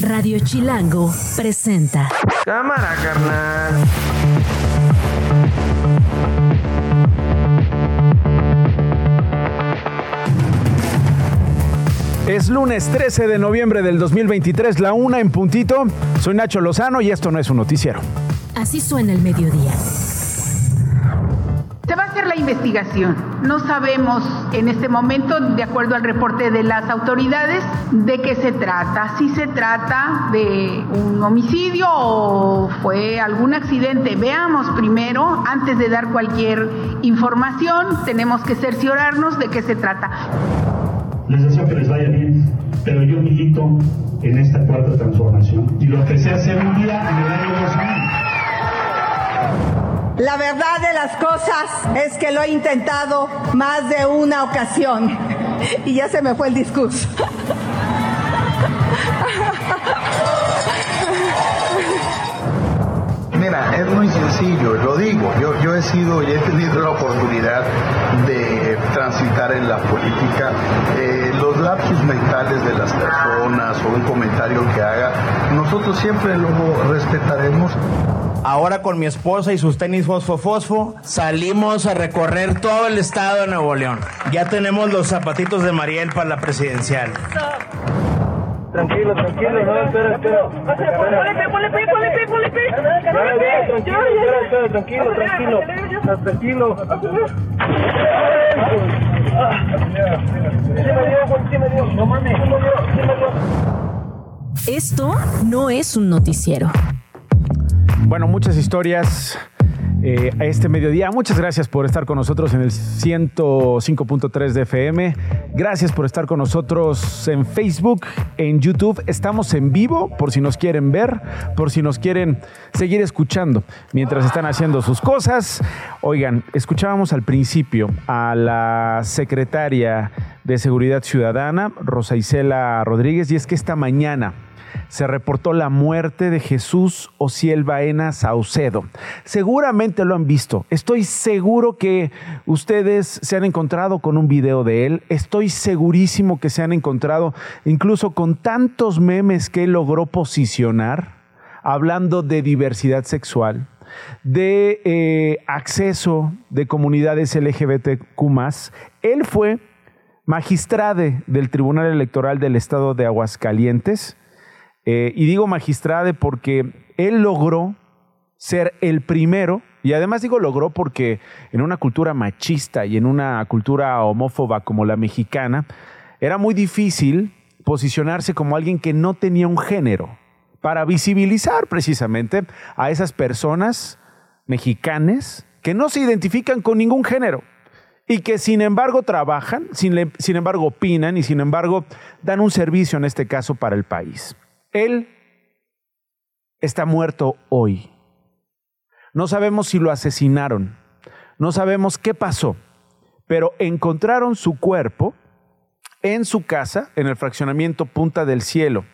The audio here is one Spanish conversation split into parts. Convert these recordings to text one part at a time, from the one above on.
Radio Chilango presenta. Cámara, carnal. Es lunes 13 de noviembre del 2023, la una en puntito. Soy Nacho Lozano y esto no es un noticiero. Así suena el mediodía. Investigación. No sabemos en este momento, de acuerdo al reporte de las autoridades, de qué se trata. Si se trata de un homicidio o fue algún accidente. Veamos primero, antes de dar cualquier información, tenemos que cerciorarnos de qué se trata. Les deseo que les vaya bien, pero yo milito en esta cuarta transformación. Y lo que se hace un día en el año 2000. La verdad de las cosas es que lo he intentado más de una ocasión. Y ya se me fue el discurso. Es muy sencillo, lo digo, yo, yo he sido y he tenido la oportunidad de transitar en la política. Eh, los lapsus mentales de las personas o un comentario que haga, nosotros siempre lo respetaremos. Ahora con mi esposa y sus tenis fosfo fosfo salimos a recorrer todo el estado de Nuevo León. Ya tenemos los zapatitos de Mariel para la presidencial. Tranquilo, tranquilo, no, espera, espera. Tranquilo, tranquilo, tranquilo, tranquilo. Esto no es un noticiero. Bueno, muchas historias eh, a este mediodía. Muchas gracias por estar con nosotros en el 105.3 de FM. Gracias por estar con nosotros en Facebook, en YouTube. Estamos en vivo por si nos quieren ver, por si nos quieren seguir escuchando mientras están haciendo sus cosas. Oigan, escuchábamos al principio a la secretaria de Seguridad Ciudadana, Rosa Isela Rodríguez, y es que esta mañana se reportó la muerte de Jesús Ociel Baena Saucedo. Seguramente lo han visto. Estoy seguro que ustedes se han encontrado con un video de él. Estoy segurísimo que se han encontrado incluso con tantos memes que él logró posicionar, hablando de diversidad sexual, de eh, acceso de comunidades LGBTQ. Él fue magistrade del Tribunal Electoral del Estado de Aguascalientes eh, y digo magistrade porque él logró ser el primero, y además digo logró porque en una cultura machista y en una cultura homófoba como la mexicana, era muy difícil posicionarse como alguien que no tenía un género, para visibilizar precisamente a esas personas mexicanas que no se identifican con ningún género y que sin embargo trabajan, sin, sin embargo opinan y sin embargo dan un servicio en este caso para el país. Él está muerto hoy. No sabemos si lo asesinaron, no sabemos qué pasó, pero encontraron su cuerpo en su casa, en el fraccionamiento Punta del Cielo.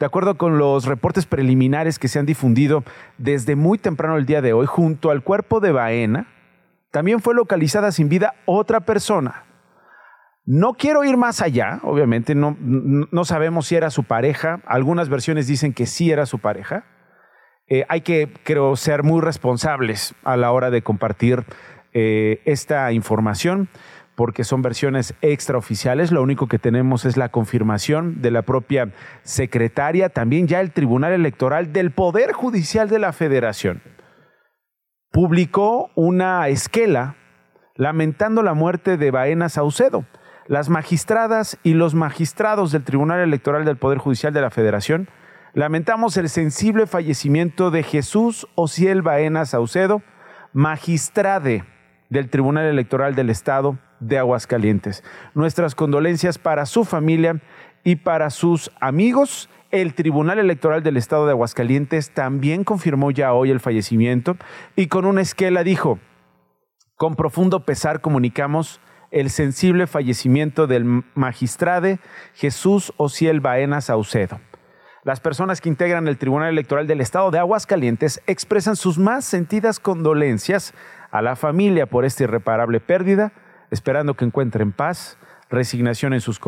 De acuerdo con los reportes preliminares que se han difundido desde muy temprano el día de hoy, junto al cuerpo de Baena, también fue localizada sin vida otra persona, no quiero ir más allá, obviamente, no, no, sabemos si era su pareja. Algunas versiones dicen que sí era su pareja. Eh, hay que, creo, ser muy responsables a la hora de compartir eh, esta información, porque son versiones extraoficiales. Lo único que tenemos es la confirmación de la propia secretaria, también ya el Tribunal Electoral del Poder Judicial de la Federación. Publicó una esquela lamentando la muerte de Baena Saucedo las magistradas y los magistrados del Tribunal Electoral del Poder Judicial de la Federación lamentamos el sensible fallecimiento de Jesús Ociel Baena Saucedo, magistrade del Tribunal Electoral del Estado de Aguascalientes. Nuestras condolencias para su familia y para sus amigos. El Tribunal Electoral del Estado de Aguascalientes también confirmó ya hoy el fallecimiento y con una esquela dijo, con profundo pesar comunicamos el sensible fallecimiento del magistrade Jesús Ociel Baena Saucedo. Las personas que integran el Tribunal Electoral del Estado de Aguascalientes expresan sus más sentidas condolencias a la familia por esta irreparable pérdida, esperando que encuentren paz, resignación en sus,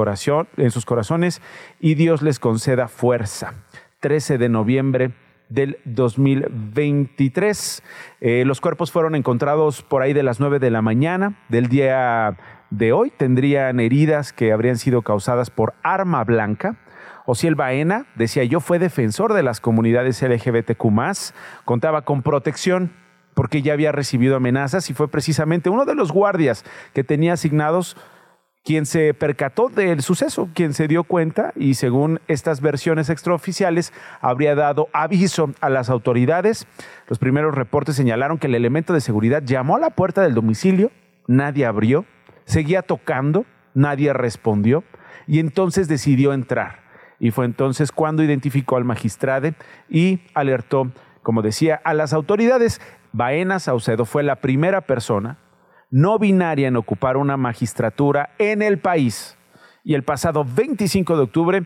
en sus corazones y Dios les conceda fuerza. 13 de noviembre del 2023. Eh, los cuerpos fueron encontrados por ahí de las 9 de la mañana del día de hoy. Tendrían heridas que habrían sido causadas por arma blanca. Ociel Baena, decía yo, fue defensor de las comunidades LGBTQ, contaba con protección porque ya había recibido amenazas y fue precisamente uno de los guardias que tenía asignados quien se percató del suceso, quien se dio cuenta y según estas versiones extraoficiales habría dado aviso a las autoridades. Los primeros reportes señalaron que el elemento de seguridad llamó a la puerta del domicilio, nadie abrió, seguía tocando, nadie respondió y entonces decidió entrar. Y fue entonces cuando identificó al magistrado y alertó, como decía, a las autoridades. Baena Saucedo fue la primera persona no binaria en ocupar una magistratura en el país. Y el pasado 25 de octubre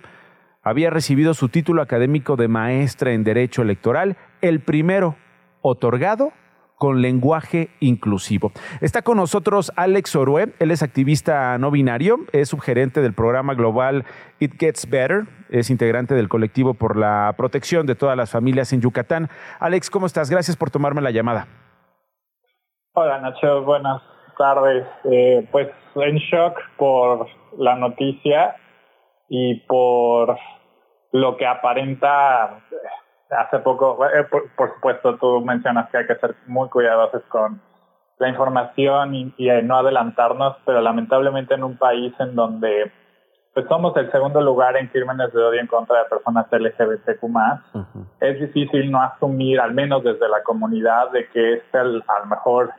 había recibido su título académico de maestra en Derecho Electoral, el primero otorgado con lenguaje inclusivo. Está con nosotros Alex Orue, él es activista no binario, es subgerente del programa global It Gets Better, es integrante del colectivo por la protección de todas las familias en Yucatán. Alex, ¿cómo estás? Gracias por tomarme la llamada. Hola Nacho, buenas tardes. Eh, pues en shock por la noticia y por lo que aparenta hace poco, eh, por, supuesto tú mencionas que hay que ser muy cuidadosos con la información y, no adelantarnos, pero lamentablemente en un país en donde pues somos el segundo lugar en crímenes de odio en contra de personas LGBTQ+, es difícil no asumir, al menos desde la comunidad, de que este a lo mejor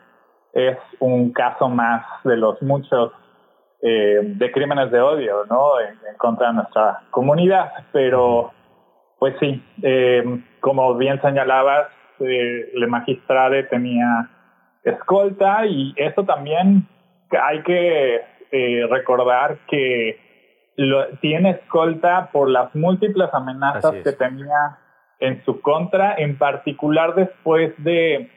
es un caso más de los muchos eh, de crímenes de odio, ¿no? En, contra de nuestra comunidad. Pero, pues sí, eh, como bien señalabas, eh, el magistrado tenía escolta y eso también hay que eh, recordar que lo, tiene escolta por las múltiples amenazas que tenía en su contra, en particular después de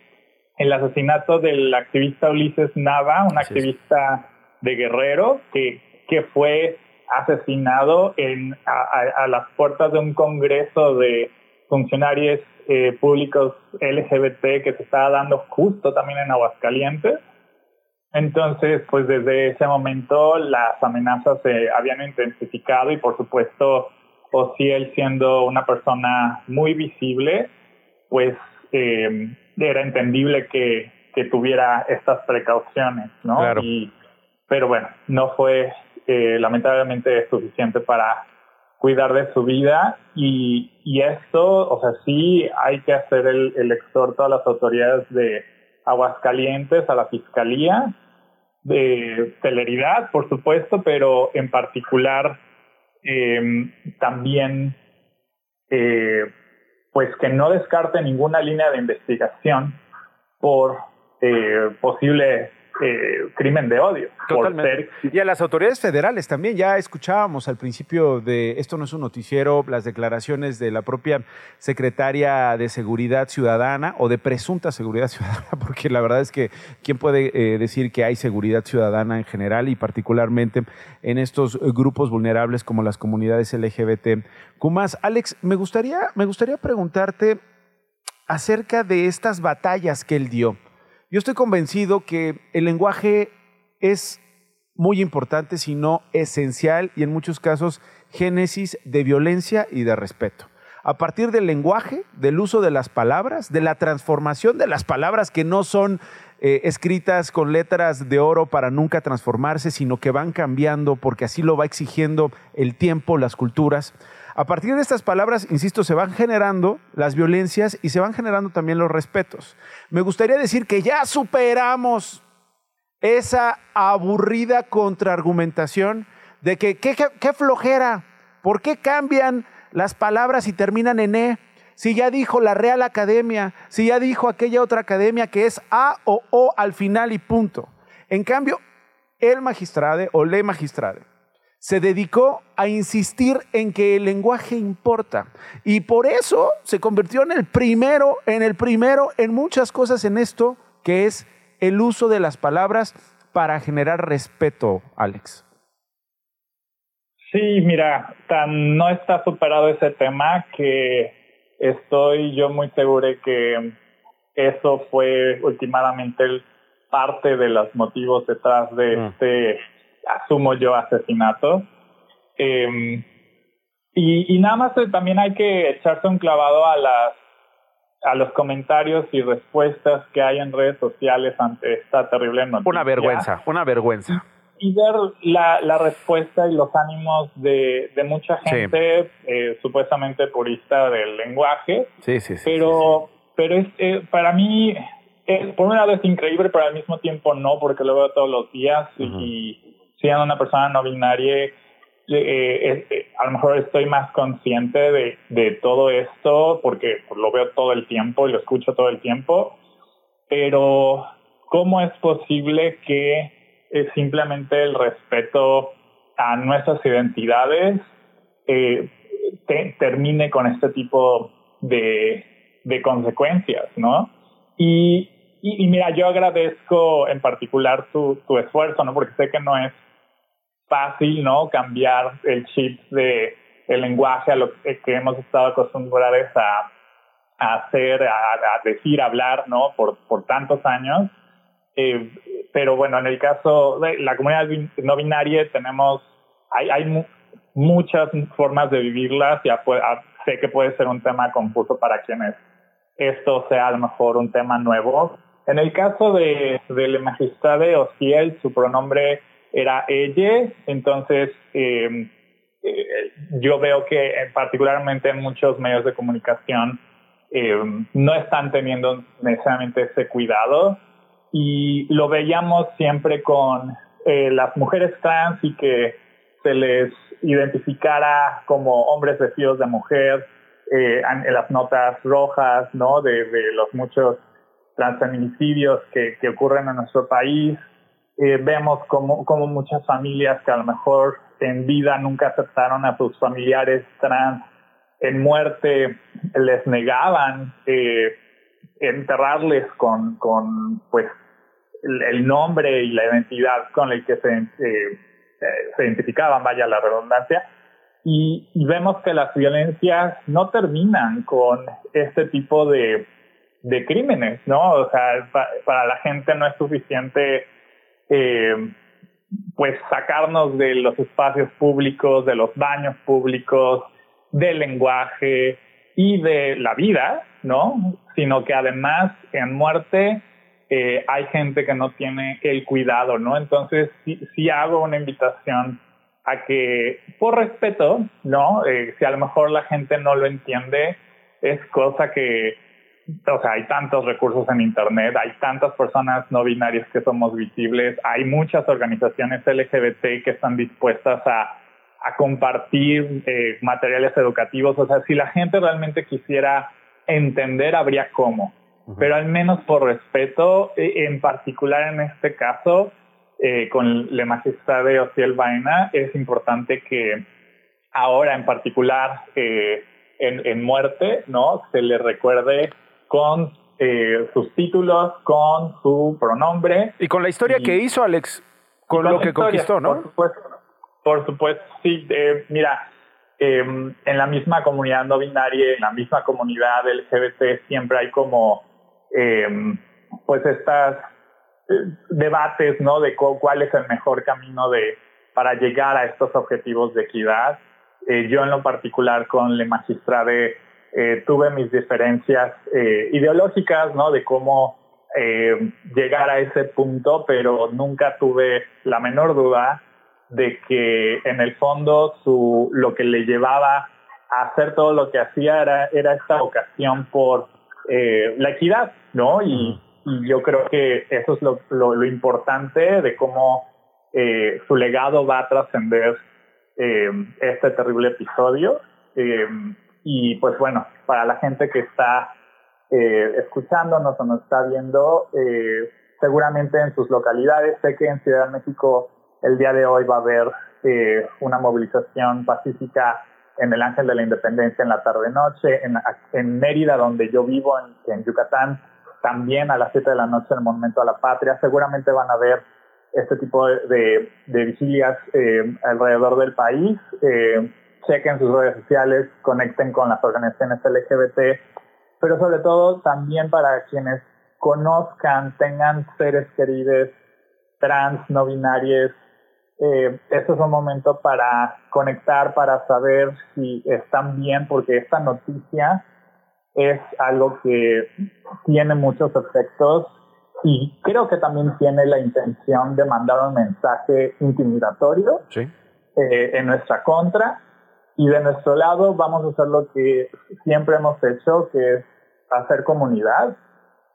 el asesinato del activista Ulises Nava, un activista de Guerrero que, que fue asesinado en, a, las puertas de un congreso de funcionarios eh, públicos LGBT que se estaba dando justo también en Aguascalientes. Entonces, pues desde ese momento las amenazas se habían intensificado y por supuesto, él siendo una persona muy visible, pues eh, era entendible que, que tuviera estas precauciones, ¿no? Y, pero bueno, no fue eh, lamentablemente suficiente para cuidar de su vida y, y esto, o sea, sí hay que hacer el, el exhorto a las autoridades de Aguascalientes, a la Fiscalía, de celeridad, por supuesto, pero en particular eh, también eh, pues que no descarte ninguna línea de investigación por eh, posible eh, crimen de odio. Totalmente. Y a las autoridades federales también, ya escuchábamos al principio de esto no es un noticiero, las declaraciones de la propia secretaria de Seguridad Ciudadana o de presunta seguridad ciudadana, porque la verdad es que quién puede eh, decir que hay seguridad ciudadana en general y particularmente en estos grupos vulnerables como las comunidades LGBT. Kumas, Alex, me gustaría, me gustaría preguntarte acerca de estas batallas que él dio yo estoy convencido que el lenguaje es muy importante, si no esencial, y en muchos casos génesis de violencia y de respeto. A partir del lenguaje, del uso de las palabras, de la transformación de las palabras que no son eh, escritas con letras de oro para nunca transformarse, sino que van cambiando porque así lo va exigiendo el tiempo, las culturas. A partir de estas palabras, insisto, se van generando las violencias y se van generando también los respetos. Me gustaría decir que ya superamos esa aburrida contraargumentación de que qué flojera, ¿por qué cambian las palabras y terminan en E? Si ya dijo la Real Academia, si ya dijo aquella otra academia que es A o O al final y punto. En cambio, el magistrade o le magistrade se dedicó a insistir en que el lenguaje importa y por eso se convirtió en el primero, en el primero en muchas cosas en esto que es el uso de las palabras para generar respeto, Alex. Sí, mira, tan no está superado ese tema que estoy yo muy seguro de que eso fue últimamente el, parte de los motivos detrás de Mm. este, asumo yo, asesinato. Eh, y, y nada más eh, también hay que echarse un clavado a las a los comentarios y respuestas que hay en redes sociales ante esta terrible noticia. Una vergüenza, una vergüenza. Y ver la, la respuesta y los ánimos de, de mucha Sí. gente eh, supuestamente purista del lenguaje, Sí, sí, sí. pero pero es eh, para mí es, por un lado es increíble pero al mismo tiempo no porque lo veo todos los días y, siendo una persona no binaria eh, eh, eh, a lo mejor estoy más consciente de, todo esto porque lo veo todo el tiempo y lo escucho todo el tiempo pero cómo es posible que simplemente el respeto a nuestras identidades te- termine con este tipo de, consecuencias, ¿no? Y mira, yo agradezco en particular tu, tu esfuerzo, ¿no? Porque sé que no es fácil, ¿no? Cambiar el chip de el lenguaje a lo que hemos estado acostumbrados a, a hacer, a, a decir, a hablar, ¿no? Por, por tantos años. Eh, pero bueno, en el caso de la comunidad no binaria tenemos, hay, hay mu- muchas formas de vivirlas y a- a- sé que puede ser un tema confuso para quienes esto sea a lo mejor un tema nuevo. En el caso de, del magistrado Ociel, su pronombre era ella, entonces eh, eh, yo veo que eh, particularmente en muchos medios de comunicación no están teniendo necesariamente ese cuidado y lo veíamos siempre con las mujeres trans y que se les identificara como hombres vestidos de mujer en las notas rojas, ¿no? De, de los muchos transfeminicidios que, que ocurren en nuestro país. Eh, vemos como, como muchas familias que a lo mejor en vida nunca aceptaron a sus familiares trans en muerte les negaban eh, enterrarles con, con pues el, nombre y la identidad con el que se, eh, identificaban, vaya la redundancia, y, vemos que las violencias no terminan con este tipo de, de crímenes, ¿no? O sea, pa- para la gente no es suficiente eh, pues sacarnos de los espacios públicos, de los baños públicos, del lenguaje y de la vida, ¿no? Sino que además en muerte eh, hay gente que no tiene el cuidado, ¿no? Entonces sí, hago una invitación a que, por respeto, ¿no? Eh, si a lo mejor la gente no lo entiende, es cosa que, o sea, hay tantos recursos en Internet, hay tantas personas no binarias que somos visibles, hay muchas organizaciones LGBT que están dispuestas a, a compartir eh, materiales educativos, o sea, si la gente realmente quisiera entender, habría cómo. Pero al menos por respeto, eh, en particular en este caso, eh, con la magistrada de Ociel Vaina, es importante que ahora en particular eh, en, en muerte, ¿no? Se le recuerde con eh, sus títulos, con su pronombre. Y con la historia Y- que hizo Alex, con, con lo que historia, conquistó, ¿no? Por supuesto, por supuesto sí. eh, mira, eh, en la misma comunidad no binaria, en la misma comunidad LGBT, siempre hay como, eh, pues estas eh, debates, ¿no? De cu- cuál es el mejor camino de para llegar a estos objetivos de equidad. Eh, yo en lo particular con la magistrada eh, tuve mis diferencias eh, ideológicas, ¿no? De cómo eh, llegar a ese punto, pero nunca tuve la menor duda de que en el fondo su, lo que le llevaba a hacer todo lo que hacía era, era esta vocación por la equidad, ¿no? Y, y yo creo que eso es lo, lo, lo importante de cómo su legado va a trascender este terrible episodio. Y pues bueno, para la gente que está eh, escuchándonos o nos está viendo, eh, seguramente en sus localidades, sé que en Ciudad de México el día de hoy va a haber eh, una movilización pacífica en el Ángel de la Independencia en la tarde-noche, en, en Mérida, donde yo vivo, en, Yucatán, también a las 7 de la noche en el Monumento a la Patria. Seguramente van a haber este tipo de, vigilias eh, alrededor del país. Chequen sus redes sociales, conecten con las organizaciones LGBT, pero sobre todo también para quienes conozcan, tengan seres queridos trans, no binarios. Eh, este es un momento para conectar, para saber si están bien, porque esta noticia es algo que tiene muchos efectos y creo que también tiene la intención de mandar un mensaje intimidatorio Sí. eh, en nuestra contra y de nuestro lado vamos a hacer lo que siempre hemos hecho, que es hacer comunidad.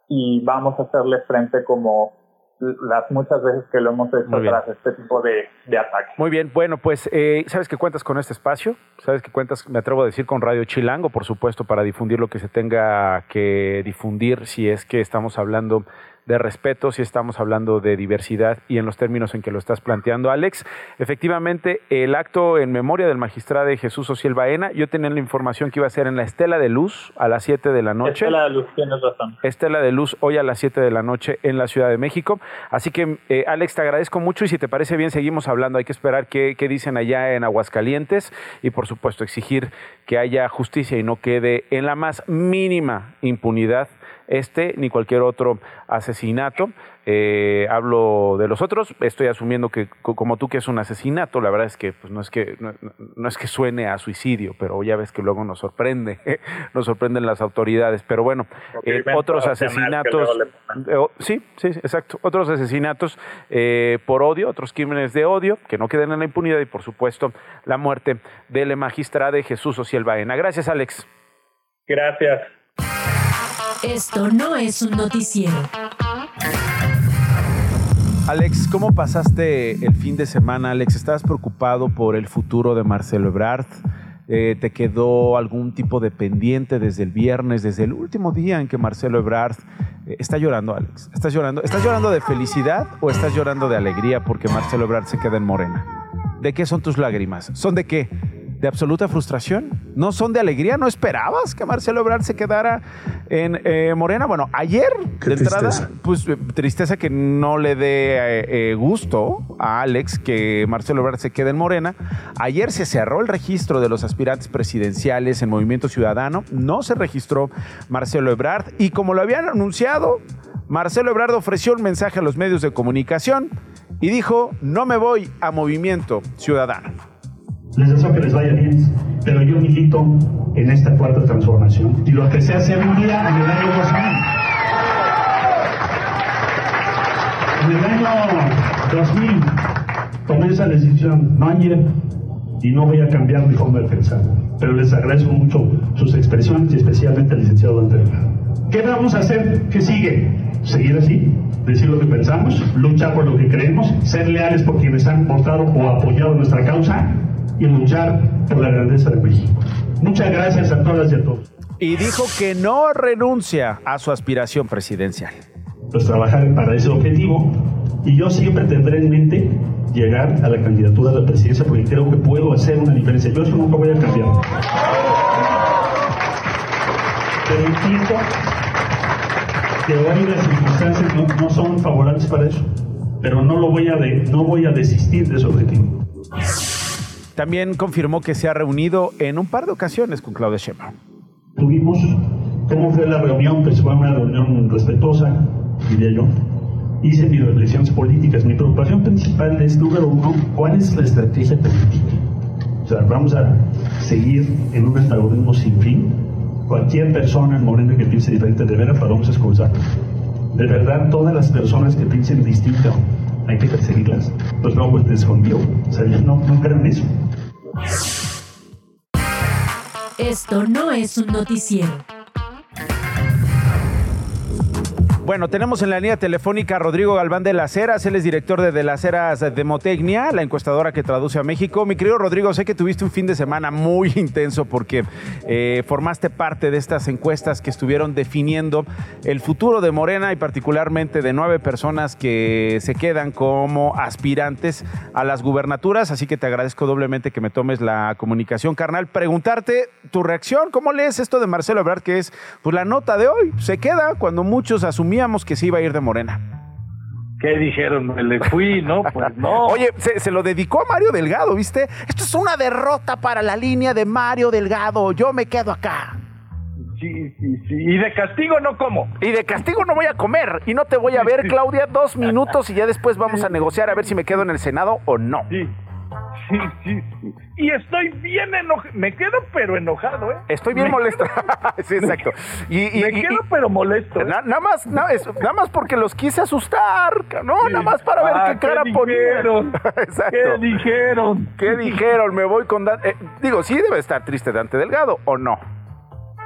Y vamos a hacerle frente como las muchas veces que lo hemos hecho tras este tipo de, de ataques. Muy bien, bueno, pues eh, sabes que cuentas con este espacio, sabes que cuentas, me atrevo a decir, con Radio Chilango, por supuesto, para difundir lo que se tenga que difundir, si es que estamos hablando de respeto, si estamos hablando de diversidad y en los términos en que lo estás planteando, Alex. Efectivamente, el acto en memoria del magistrado Jesús Ociel Baena, yo tenía la información que iba a ser en la Estela de Luz a las 7 de la noche. Estela de Luz, tienes razón. Estela de Luz hoy a las 7 de la noche en la Ciudad de México. Así que, eh, Alex, te agradezco mucho y si te parece bien, seguimos hablando. Hay que esperar qué, qué dicen allá en Aguascalientes y, por supuesto, exigir que haya justicia y no quede en la más mínima impunidad este ni cualquier otro asesinato. Eh, hablo de los otros, estoy asumiendo que co- como tú que es un asesinato, la verdad es que pues, no es que no, no es que suene a suicidio, pero ya ves que luego nos sorprende, nos sorprenden las autoridades. Pero bueno, eh, otros asesinatos, eh, sí, sí, exacto, otros asesinatos eh, por odio, otros crímenes de odio que no queden en la impunidad y por supuesto la muerte del magistrado Jesús Ociel Baena. Gracias, Alex. Gracias. Esto no es un noticiero. Alex, ¿cómo pasaste el fin de semana? Alex, ¿estabas preocupado por el futuro de Marcelo Ebrard? Eh, ¿Te quedó algún tipo de pendiente desde el viernes, desde el último día en que Marcelo Ebrard eh, está llorando, Alex? ¿Estás llorando? ¿Estás llorando de felicidad o estás llorando de alegría porque Marcelo Ebrard se queda en Morena? ¿De qué son tus lágrimas? ¿Son de qué? ¿De absoluta frustración? ¿No son de alegría? ¿No esperabas que Marcelo Ebrard se quedara en eh, Morena? Bueno, ayer, Qué de entrada, tristeza. pues eh, tristeza que no le dé eh, eh, gusto a Alex que Marcelo Ebrard se quede en Morena. Ayer se cerró el registro de los aspirantes presidenciales en Movimiento Ciudadano. No se registró Marcelo Ebrard y como lo habían anunciado, Marcelo Ebrard ofreció un mensaje a los medios de comunicación y dijo, no me voy a Movimiento Ciudadano. Les deseo que les vaya bien, pero yo milito en esta cuarta transformación. Y lo empecé a hacer un día en el año 2000. En el año 2000 tomé esa decisión, no y no voy a cambiar mi forma de pensar. Pero les agradezco mucho sus expresiones y especialmente al licenciado Delgado. ¿Qué vamos a hacer? ¿Qué sigue? Seguir así, decir lo que pensamos, luchar por lo que creemos, ser leales por quienes han votado o apoyado nuestra causa y luchar por la grandeza de México. Muchas gracias a todas y a todos. Y dijo que no renuncia a su aspiración presidencial. Pues trabajar para ese objetivo y yo siempre tendré en mente llegar a la candidatura a la presidencia porque creo que puedo hacer una diferencia. Yo eso nunca voy a cambiar. Pero entiendo que hoy las circunstancias no, no son favorables para eso. Pero no lo voy a de- no voy a desistir de ese objetivo. También confirmó que se ha reunido en un par de ocasiones con Claudia Sheinbaum. Tuvimos cómo fue la reunión, pues fue una reunión respetuosa, diría yo. Hice mis reflexiones políticas. Mi preocupación principal es, número uno, ¿cuál es la estrategia política? O sea, vamos a seguir en un antagonismo sin fin. Cualquier persona en Morena que piense diferente de veras, para vamos a expulsar. De verdad, todas las personas que piensen distinto, hay que perseguirlas. Pues no, pues escondió. O sea, yo no, no creo en eso. Esto no es un noticiero. Bueno, tenemos en la línea telefónica a Rodrigo Galván de las Heras, él es director de De las Heras Demotecnia, la encuestadora que traduce a México. Mi querido Rodrigo, sé que tuviste un fin de semana muy intenso porque eh, formaste parte de estas encuestas que estuvieron definiendo el futuro de Morena y particularmente de nueve personas que se quedan como aspirantes a las gubernaturas, así que te agradezco doblemente que me tomes la comunicación, carnal. Preguntarte tu reacción, ¿cómo lees esto de Marcelo Ebrard, que es pues, la nota de hoy? Se queda cuando muchos que se iba a ir de Morena. ¿Qué dijeron? Me le fui, ¿no? Pues no. Oye, se, se, lo dedicó a Mario Delgado, ¿viste? Esto es una derrota para la línea de Mario Delgado. Yo me quedo acá. Sí, sí, sí. Y de castigo no como. Y de castigo no voy a comer. Y no te voy a ver, Claudia, dos minutos y ya después vamos a negociar a ver si me quedo en el Senado o no. Sí. Sí, sí, sí. Y estoy bien enojado. Me quedo pero enojado, ¿eh? Estoy bien me molesto. Quedo... sí, exacto. Y, y, me quedo y, pero molesto. ¿eh? Na, nada más, na, es, nada más porque los quise asustar, ¿no? Sí. Nada más para ver ah, qué cara ¿qué exacto. ¿Qué dijeron? ¿Qué dijeron? Me voy con... Dan... Eh, digo, sí debe estar triste Dante Delgado, ¿o no?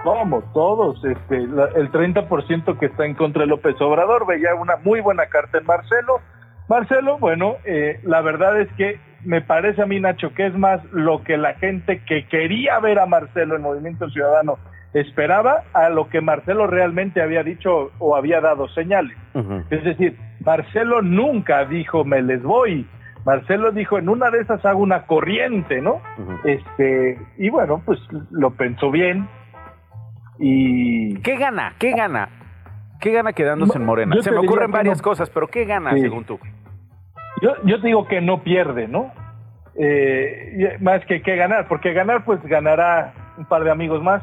Como todos, este, la, el 30% que está en contra de López Obrador veía una muy buena carta en Marcelo. Marcelo, bueno, eh, la verdad es que me parece a mí, Nacho, que es más lo que la gente que quería ver a Marcelo en Movimiento Ciudadano esperaba a lo que Marcelo realmente había dicho o había dado señales. Uh -huh. Es decir, Marcelo nunca dijo me les voy. Marcelo dijo en una de esas hago una corriente, ¿no? Uh -huh. Este, y bueno, pues lo pensó bien. Y ¿qué gana? ¿Qué gana? ¿Qué gana quedándose en Morena? Se me ocurren varias no. cosas, pero ¿qué gana sí. según tú? Yo, yo digo que no pierde, ¿no? Eh, más que que ganar, porque ganar pues ganará un par de amigos más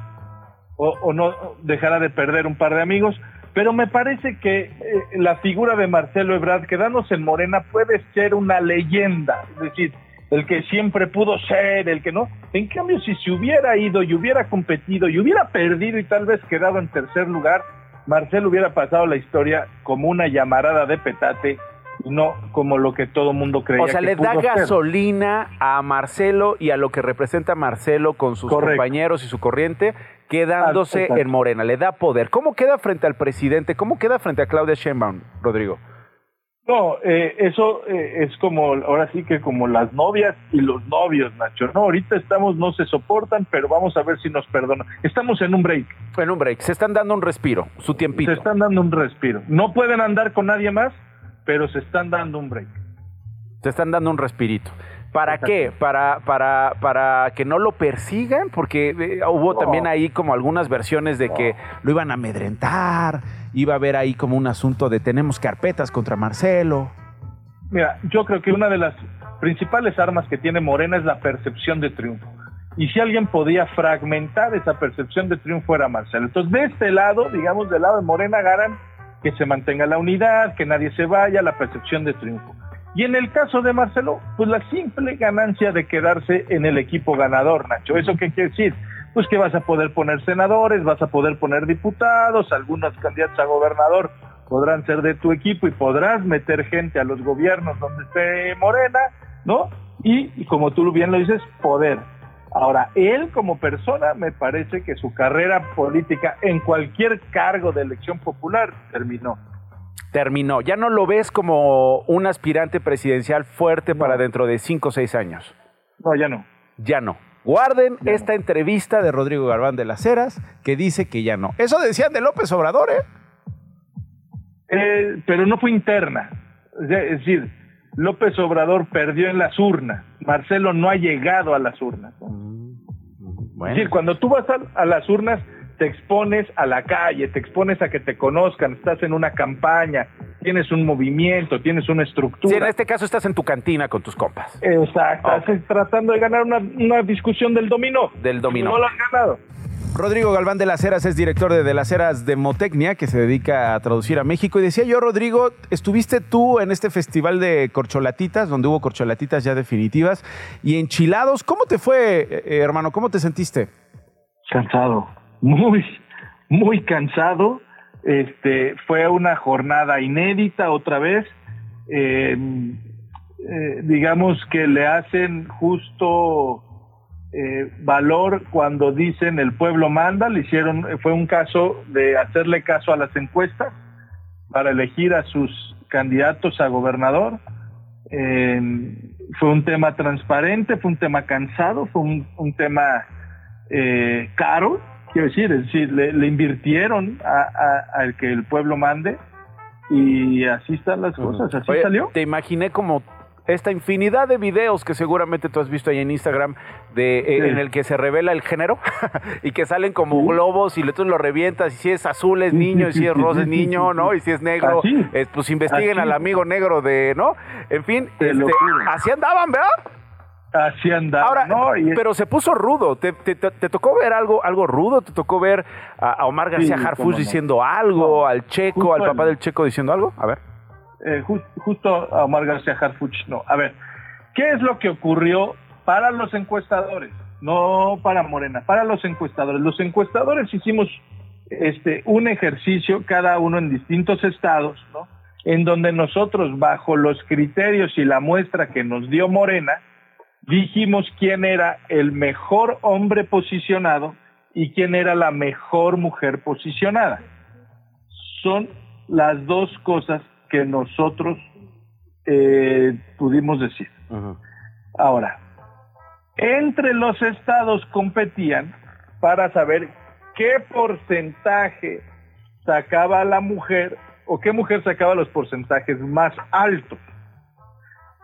o, o no dejará de perder un par de amigos, pero me parece que eh, la figura de Marcelo Ebrard quedándose en Morena puede ser una leyenda, es decir, el que siempre pudo ser, el que no. En cambio, si se hubiera ido y hubiera competido y hubiera perdido y tal vez quedado en tercer lugar, Marcelo hubiera pasado la historia como una llamarada de petate no como lo que todo mundo creía. O sea, que le da gasolina a Marcelo y a lo que representa Marcelo con sus Correcto. compañeros y su corriente, quedándose en Morena. Le da poder. ¿Cómo queda frente al presidente? ¿Cómo queda frente a Claudia Sheinbaum, Rodrigo? No, eh, eso eh, es como, ahora sí que como las novias y los novios, Nacho. No, ahorita estamos, no se soportan, pero vamos a ver si nos perdonan. Estamos en un break. En un break. Se están dando un respiro, su tiempito. Se están dando un respiro. No pueden andar con nadie más, pero se están dando un break. Se están dando un respirito. ¿Para qué? ¿Para, para, para que no lo persigan? Porque eh, hubo no. también ahí como algunas versiones de no. que lo iban a amedrentar, iba a haber ahí como un asunto de tenemos carpetas contra Marcelo. Mira, yo creo que una de las principales armas que tiene Morena es la percepción de triunfo. Y si alguien podía fragmentar esa percepción de triunfo era Marcelo. Entonces, de este lado, digamos, del lado de Morena, ganan que se mantenga la unidad, que nadie se vaya, la percepción de triunfo. Y en el caso de Marcelo, pues la simple ganancia de quedarse en el equipo ganador, Nacho. ¿Eso qué quiere decir? Pues que vas a poder poner senadores, vas a poder poner diputados, algunos candidatos a gobernador podrán ser de tu equipo y podrás meter gente a los gobiernos donde esté Morena, ¿no? Y, y como tú bien lo dices, poder. Ahora, él como persona me parece que su carrera política en cualquier cargo de elección popular terminó. Terminó. Ya no lo ves como un aspirante presidencial fuerte no. para dentro de cinco o seis años. No, ya no. Ya no. Guarden ya esta no. entrevista de Rodrigo Garbán de las Heras que dice que ya no. Eso decían de López Obrador, ¿eh? eh pero no fue interna. Es decir, López Obrador perdió en las urnas. Marcelo no ha llegado a las urnas. Bueno. Es decir, cuando tú vas a, a, las urnas, te expones a la calle, te expones a que te conozcan, estás en una campaña, tienes un movimiento, tienes una estructura. Sí, en este caso estás en tu cantina con tus compas. Exacto, okay. estás tratando de ganar una, una, discusión del dominó. Del dominó. No lo has ganado. Rodrigo Galván de las Heras es director de De las Heras Demotecnia, que se dedica a traducir a México. Y decía yo, Rodrigo, estuviste tú en este festival de corcholatitas, donde hubo corcholatitas ya definitivas, y enchilados. ¿Cómo te fue, eh, hermano? ¿Cómo te sentiste? Cansado, muy, muy cansado. Este, fue una jornada inédita otra vez. Eh, eh, digamos que le hacen justo eh, valor cuando dicen el pueblo manda, le hicieron, fue un caso de hacerle caso a las encuestas para elegir a sus candidatos a gobernador. Eh, fue un tema transparente, fue un tema cansado, fue un, un tema eh, caro, quiero decir, es decir, le, le invirtieron al que el pueblo mande y así están las cosas, así Oye, salió. Te imaginé como esta infinidad de videos que seguramente tú has visto ahí en Instagram de eh, en el que se revela el género y que salen como globos y tú lo revientas y si es azul es niño y si es rosa es niño, ¿no? Y si es negro, eh, pues investiguen al amigo negro de, ¿no? En fin, este, así andaban, ¿verdad? Así andaban. Ahora, ¿no? Y- pero se puso rudo. ¿Te, te, te- te tocó ver algo, algo rudo? ¿Te tocó ver a, a Omar García Sí, no. diciendo algo? ¿Al Checo, Justo al papá el- del Checo diciendo algo? A ver. Eh, ju- justo a Omar García Harfuch, no. A ver, ¿qué es lo que ocurrió para los encuestadores? No para Morena, para los encuestadores. Los encuestadores hicimos este un ejercicio, cada uno en distintos estados, ¿no? En donde nosotros, bajo los criterios y la muestra que nos dio Morena, dijimos quién era el mejor hombre posicionado y quién era la mejor mujer posicionada. Son las dos cosas que nosotros eh, pudimos decir. Ahora, entre los estados competían para saber qué porcentaje sacaba la mujer o qué mujer sacaba los porcentajes más altos.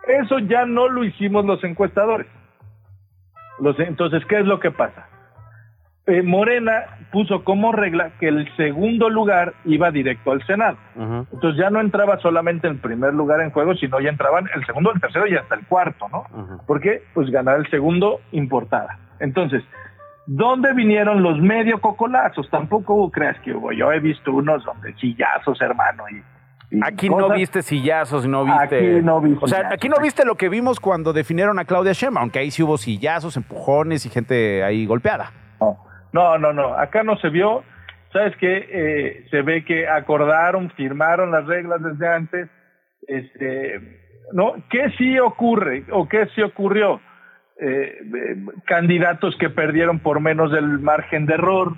Eso ya no lo hicimos los encuestadores. Los- entonces, ¿qué es lo que pasa? Eh, Morena puso como regla que el segundo lugar iba directo al Senado. Entonces ya no entraba solamente el primer lugar en juego, sino ya entraban el segundo, el tercero y hasta el cuarto, ¿no? Porque pues ganar el segundo importaba. Entonces, ¿dónde vinieron los medio cocolazos? Tampoco creas que hubo. Yo he visto unos donde sillazos, hermano, y, Aquí no viste sillazos, no viste. Aquí no vi O sea, aquí no viste lo que vimos cuando definieron a Claudia Sheinbaum, aunque ahí sí hubo sillazos, empujones y gente ahí golpeada. No, no, no, acá no se vio. ¿Sabes qué? Eh, se ve que acordaron, firmaron las reglas desde antes. Este, ¿no? ¿Qué sí ocurre o qué sí ocurrió? Eh, eh, candidatos que perdieron por menos del margen de error,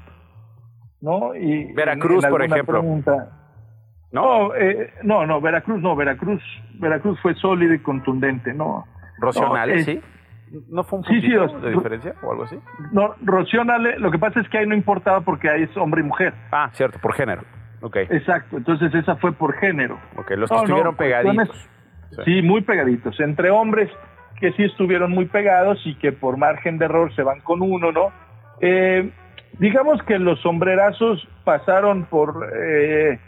¿no? Y Veracruz, por ejemplo. pregunta- no, eh, no, no, Veracruz no, Veracruz, Veracruz fue sólido y contundente, no. Rocío No, Nale, eh, ¿sí? ¿No fue un sí, sí, de diferencia o algo así? No, Rocío Nale, lo que pasa es que ahí no importaba porque ahí es hombre y mujer. Ah, cierto, por género. Ok. Exacto, entonces esa fue por género. Ok, los que No, estuvieron pegaditos. Sí. muy pegaditos. Entre hombres que sí estuvieron muy pegados y que por margen de error se van con uno, ¿no? Eh, digamos que los sombrerazos pasaron por eh,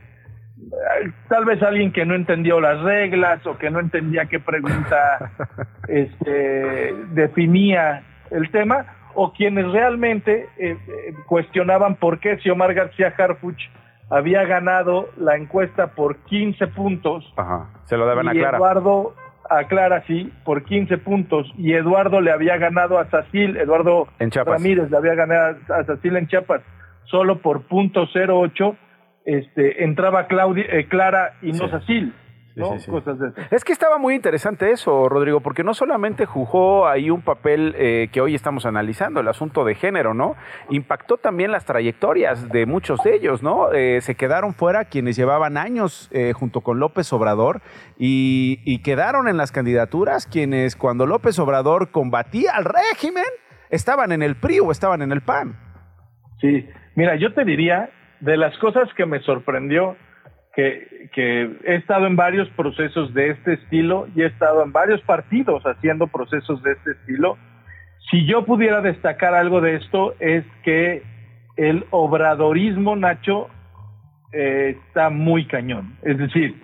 tal vez alguien que no entendió las reglas o que no entendía qué pregunta este, definía el tema o quienes realmente eh, eh, cuestionaban por qué si Omar García Harfuch había ganado la encuesta por 15 puntos Ajá. Se lo daban a Clara. Eduardo a Clara sí por 15 puntos y Eduardo le había ganado a Sacil, Eduardo En. Ramírez le había ganado a Sacil en Chiapas solo por punto 08 este entraba Claudia eh, Clara y no Sí. Sacil, ¿no? sí, sí. Cosas de. Es que estaba muy interesante eso, Rodrigo, porque no solamente jugó ahí un papel eh, que hoy estamos analizando, el asunto de género, ¿no? Impactó también las trayectorias de muchos de ellos, ¿no? Eh, se quedaron fuera quienes llevaban años eh, junto con López Obrador y, y quedaron en las candidaturas quienes cuando López Obrador combatía al régimen estaban en el PRI o estaban en el PAN. Sí, mira, yo te diría, de las cosas que me sorprendió, que, he estado en varios procesos de este estilo y he estado en varios partidos haciendo procesos de este estilo, si yo pudiera destacar algo de esto es que el obradorismo, Nacho, eh, está muy cañón. Es decir,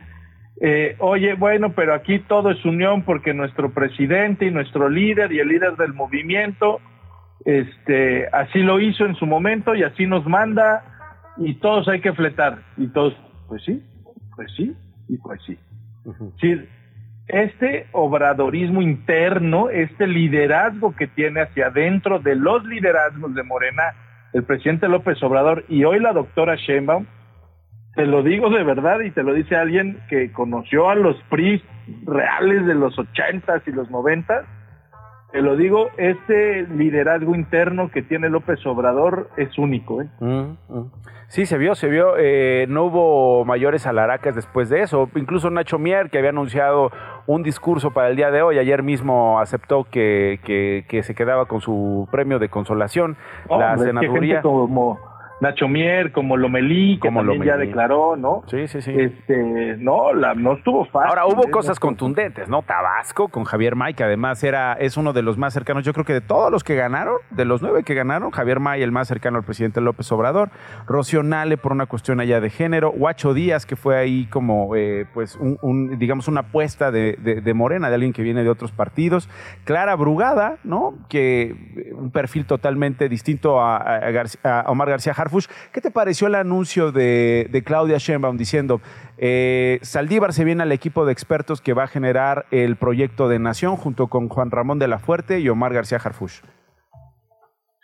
eh, oye, bueno, pero aquí todo es unión porque nuestro presidente y nuestro líder y el líder del movimiento este, así lo hizo en su momento y así nos manda y todos hay que fletar y todos, pues sí, pues sí y pues sí. Sí, este obradorismo interno, este liderazgo que tiene hacia adentro de los liderazgos de Morena, el presidente López Obrador y hoy la doctora Sheinbaum, te lo digo de verdad y te lo dice alguien que conoció a los PRI reales de los ochentas y los noventas, te lo digo, este liderazgo interno que tiene López Obrador es único. ¿eh? Sí, se vio, se vio. eh, no hubo mayores alaracas después de eso. Incluso Nacho Mier, que había anunciado un discurso para el día de hoy, ayer mismo aceptó que, que, que se quedaba con su premio de consolación. la Hombre, es que senaduría. gente como Nacho Mier, como Lomelí, que Como también ya Lomelí. declaró, ¿no? Sí, sí, sí. Este, no, la, no estuvo fácil. Ahora hubo ¿eh? cosas contundentes, ¿no? Tabasco con Javier May, que además era, es uno de los más cercanos, yo creo que de todos los que ganaron, de los nueve que ganaron, Javier May, el más cercano al presidente López Obrador, Rocío Nale por una cuestión allá de género, Huacho Díaz, que fue ahí como, eh, pues, un, un, digamos, una apuesta de, de- de Morena, de alguien que viene de otros partidos, Clara Brugada, ¿no? Que eh, un perfil totalmente distinto a, a Garci- a Omar García ¿Qué te pareció el anuncio de, de Claudia Sheinbaum diciendo, eh, Saldívar se viene al equipo de expertos que va a generar el proyecto de Nación junto con Juan Ramón de la Fuerte y Omar García Harfuch?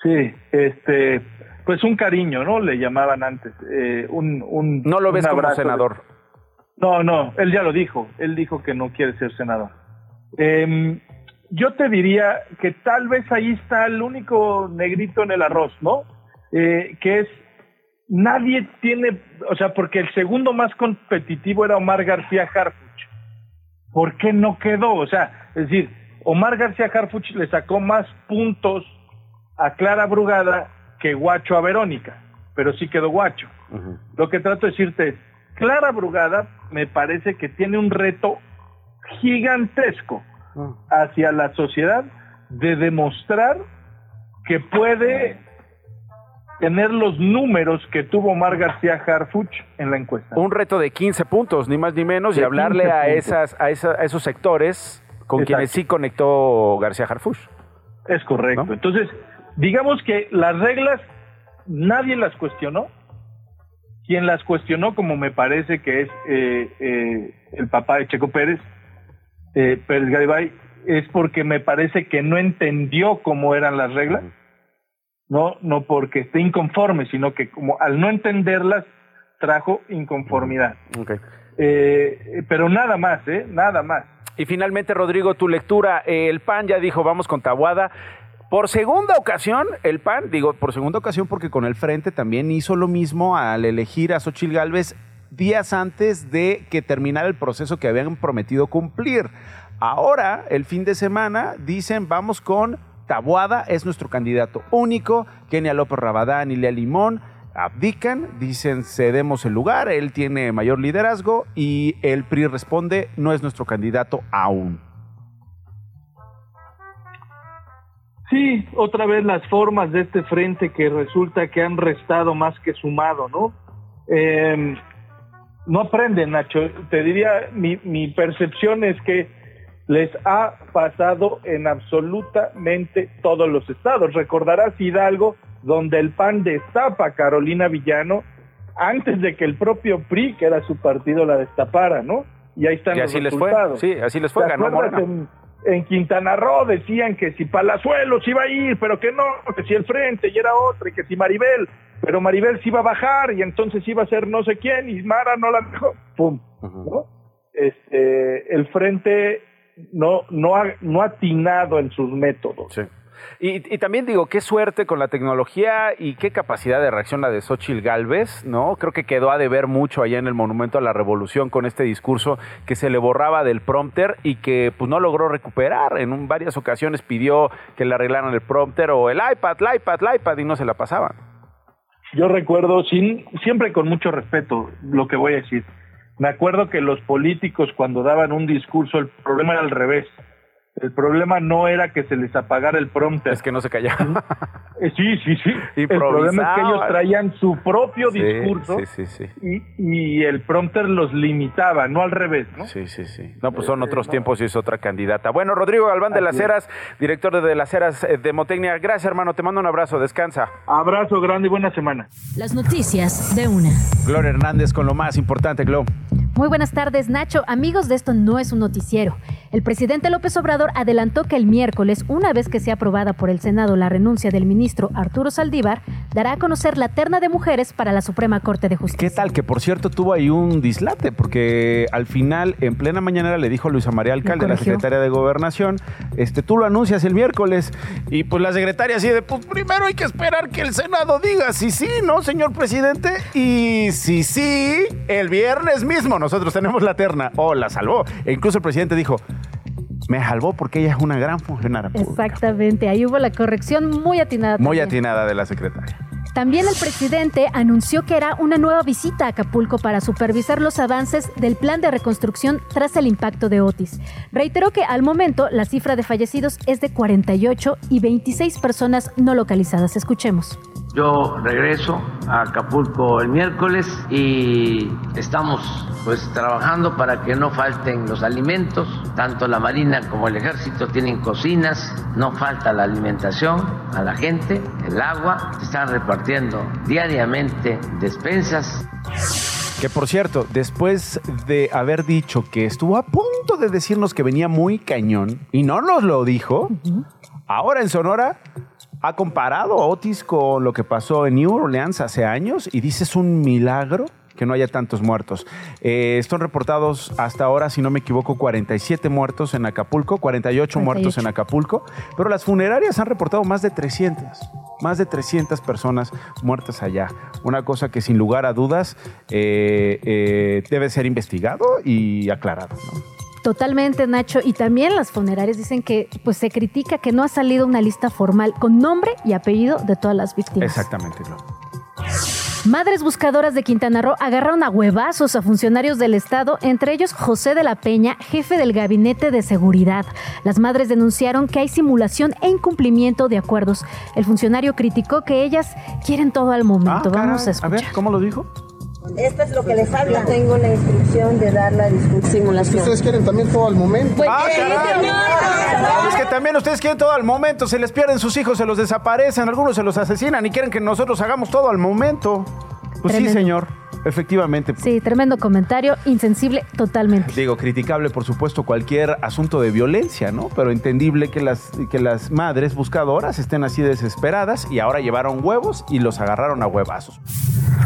Sí, este, pues un cariño, ¿no? Le llamaban antes. eh, un, un, No lo ves un como de- senador. No, no, él ya lo dijo. Él dijo que no quiere ser senador. Em, yo te diría que tal vez ahí está el único negrito en el arroz, ¿no? Eh, que es, nadie tiene, o sea, porque el segundo más competitivo era Omar García Harfuch. ¿Por qué no quedó? O sea, es decir, Omar García Harfuch le sacó más puntos a Clara Brugada que Guacho a Verónica, pero sí quedó Guacho. Lo que trato de decirte es, Clara Brugada me parece que tiene un reto gigantesco hacia la sociedad de demostrar que puede tener los números que tuvo Omar García Harfuch en la encuesta. Un reto de 15 puntos, ni más ni menos, y hablarle 15 a, esas, a, esa- a esos sectores con Exacto. quienes sí conectó García Harfuch. Es correcto. Entonces, digamos que las reglas nadie las cuestionó. Quien las cuestionó, como me parece que es eh, eh, el papá de Checo Pérez, eh, Pérez Garibay, es porque me parece que no entendió cómo eran las reglas, no, no porque esté inconforme, sino que como al no entenderlas trajo inconformidad. Eh, pero nada más, ¿eh? Nada más. Y finalmente, Rodrigo, tu lectura, eh, el PAN ya dijo, vamos con Tabuada. Por segunda ocasión, el PAN, digo, por segunda ocasión porque con el Frente también hizo lo mismo al elegir a Xochil Gálvez días antes de que terminara el proceso que habían prometido cumplir. Ahora, el fin de semana, dicen, vamos con Tabuada, es nuestro candidato único, Kenia López Rabadán y Lea Limón abdican, dicen cedemos el lugar, él tiene mayor liderazgo y el PRI responde, no es nuestro candidato aún. Sí, otra vez las formas de este frente que resulta que han restado más que sumado, ¿no? Eh, no aprenden, Nacho. Te diría, mi percepción es que les ha pasado en absolutamente todos los estados. Recordarás Hidalgo, donde el PAN destapa a Carolina Villano antes de que el propio PRI, que era su partido, la destapara, ¿no? Y ahí están Y los así les fue, resultados. sí, así les fue, ¿Te ganó en, en Quintana Roo decían que si Palazuelos iba a ir, pero que no, que si el frente y era otro, y que si Maribel, pero Maribel se iba a bajar y entonces iba a ser no sé quién y Mara no la dejó. ¡Pum! ¿no? Este, el frente no, no, ha, no ha atinado en sus métodos. Sí. Y, y también digo, qué suerte con la tecnología y qué capacidad de reacción la de Xochitl Galvez, ¿no? Creo que quedó a deber mucho allá en el Monumento a la Revolución con este discurso que se le borraba del prompter y que pues no logró recuperar. En un- varias ocasiones pidió que le arreglaran el prompter o el iPad, el iPad, el iPad y no se la pasaban. Yo recuerdo, sin, siempre con mucho respeto, lo que voy a decir. Me acuerdo que los políticos cuando daban un discurso, el problema era al revés. El problema no era que se les apagara el prompter. Es que no se callaban. Eh, sí, sí, sí. El problema es que ellos traían su propio Sí, discurso Sí, sí, sí. y, y el prompter los limitaba, no al revés, ¿no? Sí, sí, sí. No, pues son otros tiempos y es otra candidata. Bueno, Rodrigo Galván de las Heras, director de, de las Heras eh, de Motecnia. Gracias, hermano. Te mando un abrazo. Descansa. Abrazo grande y buena semana. Las noticias de una. Gloria Hernández con lo más importante, Glo. Muy buenas tardes, Nacho. Amigos de esto no es un noticiero. El presidente López Obrador adelantó que el miércoles, una vez que sea aprobada por el Senado la renuncia del ministro Arturo Saldívar, dará a conocer la terna de mujeres para la Suprema Corte de Justicia. ¿Qué tal? Que por cierto tuvo ahí un dislate, porque al final, en plena mañanera, le dijo Luisa María Alcalde, la secretaria de Gobernación, este, tú lo anuncias el miércoles. Y pues la secretaria así de, pues primero hay que esperar que el Senado diga si sí, ¿no, señor presidente? Y si sí, el viernes mismo nosotros tenemos la terna. Oh, la salvó. E incluso el presidente dijo, me salvó porque ella es una gran funcionaria pública. Exactamente, ahí hubo la corrección muy atinada. Muy también. atinada de la secretaria. También el presidente anunció que hará una nueva visita a Acapulco para supervisar los avances del plan de reconstrucción tras el impacto de Otis. Reiteró que al momento la cifra de fallecidos es de 48 y 26 personas no localizadas. Escuchemos. Yo regreso a Acapulco el miércoles y estamos pues trabajando para que no falten los alimentos. Tanto la Marina como el Ejército tienen cocinas, no falta la alimentación a la gente, el agua, se están repartiendo diariamente despensas. Que por cierto, después de haber dicho que estuvo a punto de decirnos que venía muy cañón y no nos lo dijo, ahora en Sonora ha comparado a Otis con lo que pasó en New Orleans hace años y dice es un milagro que no haya tantos muertos. Eh, están reportados hasta ahora, si no me equivoco, 47 muertos en Acapulco, 48, muertos en Acapulco, pero las funerarias han reportado más de 300, más de 300 personas muertas allá. Una cosa que sin lugar a dudas eh, eh, debe ser investigado y aclarado. Totalmente, Nacho. Y también las funerarias dicen que pues, se critica que no ha salido una lista formal con nombre y apellido de todas las víctimas. Exactamente, no. Madres buscadoras de Quintana Roo agarraron a huevazos a funcionarios del Estado, entre ellos José de la Peña, jefe del Gabinete de Seguridad. Las madres denunciaron que hay simulación e incumplimiento de acuerdos. El funcionario criticó que ellas quieren todo al momento. Ah, Vamos a A escuchar. ver, ¿cómo lo dijo? Esto es lo que les habla. Tengo la instrucción de dar la simulación. Ustedes quieren también todo al momento. Pues, Ah, eh, caray. Es que también ustedes quieren todo al momento, se les pierden sus hijos, se los desaparecen, algunos se los asesinan y quieren que nosotros hagamos todo al momento. Pues Tremendo. sí, señor, efectivamente. Sí, tremendo comentario, insensible totalmente. Digo, criticable, por supuesto, cualquier asunto de violencia, ¿no? Pero entendible que las, que las madres buscadoras estén así desesperadas y ahora llevaron huevos y los agarraron a huevazos.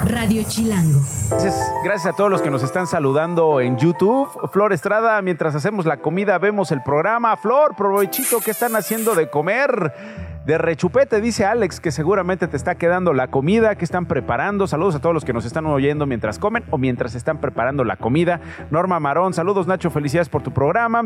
Radio Chilango. Gracias, gracias a todos los que nos están saludando en YouTube. Flor Estrada, mientras hacemos la comida, vemos el programa. Flor, provechito, ¿qué están haciendo de comer? De rechupete, dice Alex, que seguramente te está quedando la comida, que están preparando. Saludos a todos los que nos están oyendo mientras comen o mientras están preparando la comida. Norma Marón, saludos Nacho, felicidades por tu programa.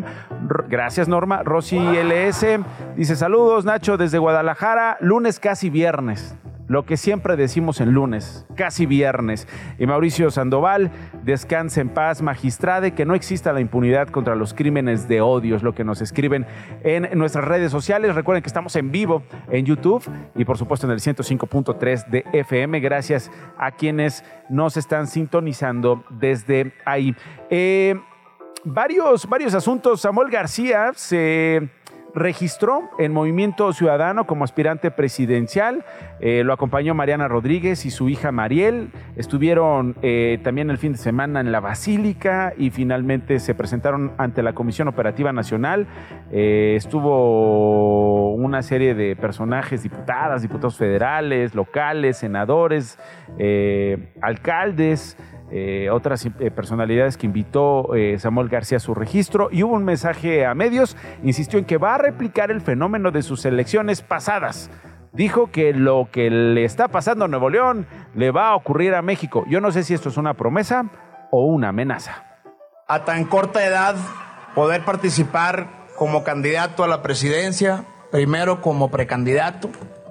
Gracias Norma. Rosy LS dice saludos Nacho desde Guadalajara, lunes casi viernes. Lo que siempre decimos en lunes, casi viernes. Y Mauricio Sandoval, descanse en paz, magistrade, que no exista la impunidad contra los crímenes de odio, es lo que nos escriben en nuestras redes sociales. Recuerden que estamos en vivo en YouTube y por supuesto en el 105.3 de FM. Gracias a quienes nos están sintonizando desde ahí. Eh, varios, varios asuntos. Samuel García se registró en Movimiento Ciudadano como aspirante presidencial. Eh, lo acompañó Mariana Rodríguez y su hija Mariel. Estuvieron eh, también el fin de semana en la Basílica y finalmente se presentaron ante la Comisión Operativa Nacional. Eh, estuvo una serie de personajes, diputadas, diputados federales, locales, senadores, alcaldes eh, otras eh, personalidades que invitó eh, Samuel García a su registro y hubo un mensaje a medios, insistió en que va a replicar el fenómeno de sus elecciones pasadas. Dijo que lo que le está pasando a Nuevo León le va a ocurrir a México. Yo no sé si esto es una promesa o una amenaza. a tan corta edad poder participar como candidato a la presidencia, primero como precandidato,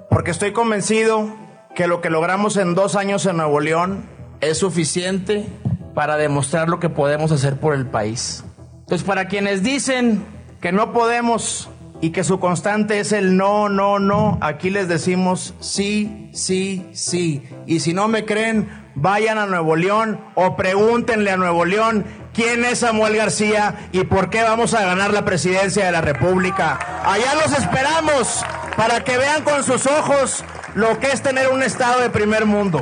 porque estoy convencido que lo que logramos en dos años en Nuevo León es suficiente para demostrar lo que podemos hacer por el país. Entonces, para quienes dicen que no podemos y que su constante es el no, no, no, aquí les decimos sí, sí, sí. Y si no me creen, vayan a Nuevo León o pregúntenle a Nuevo León quién es Samuel García y por qué vamos a ganar la presidencia de la República. Allá los esperamos para que vean con sus ojos lo que es tener un estado de primer mundo.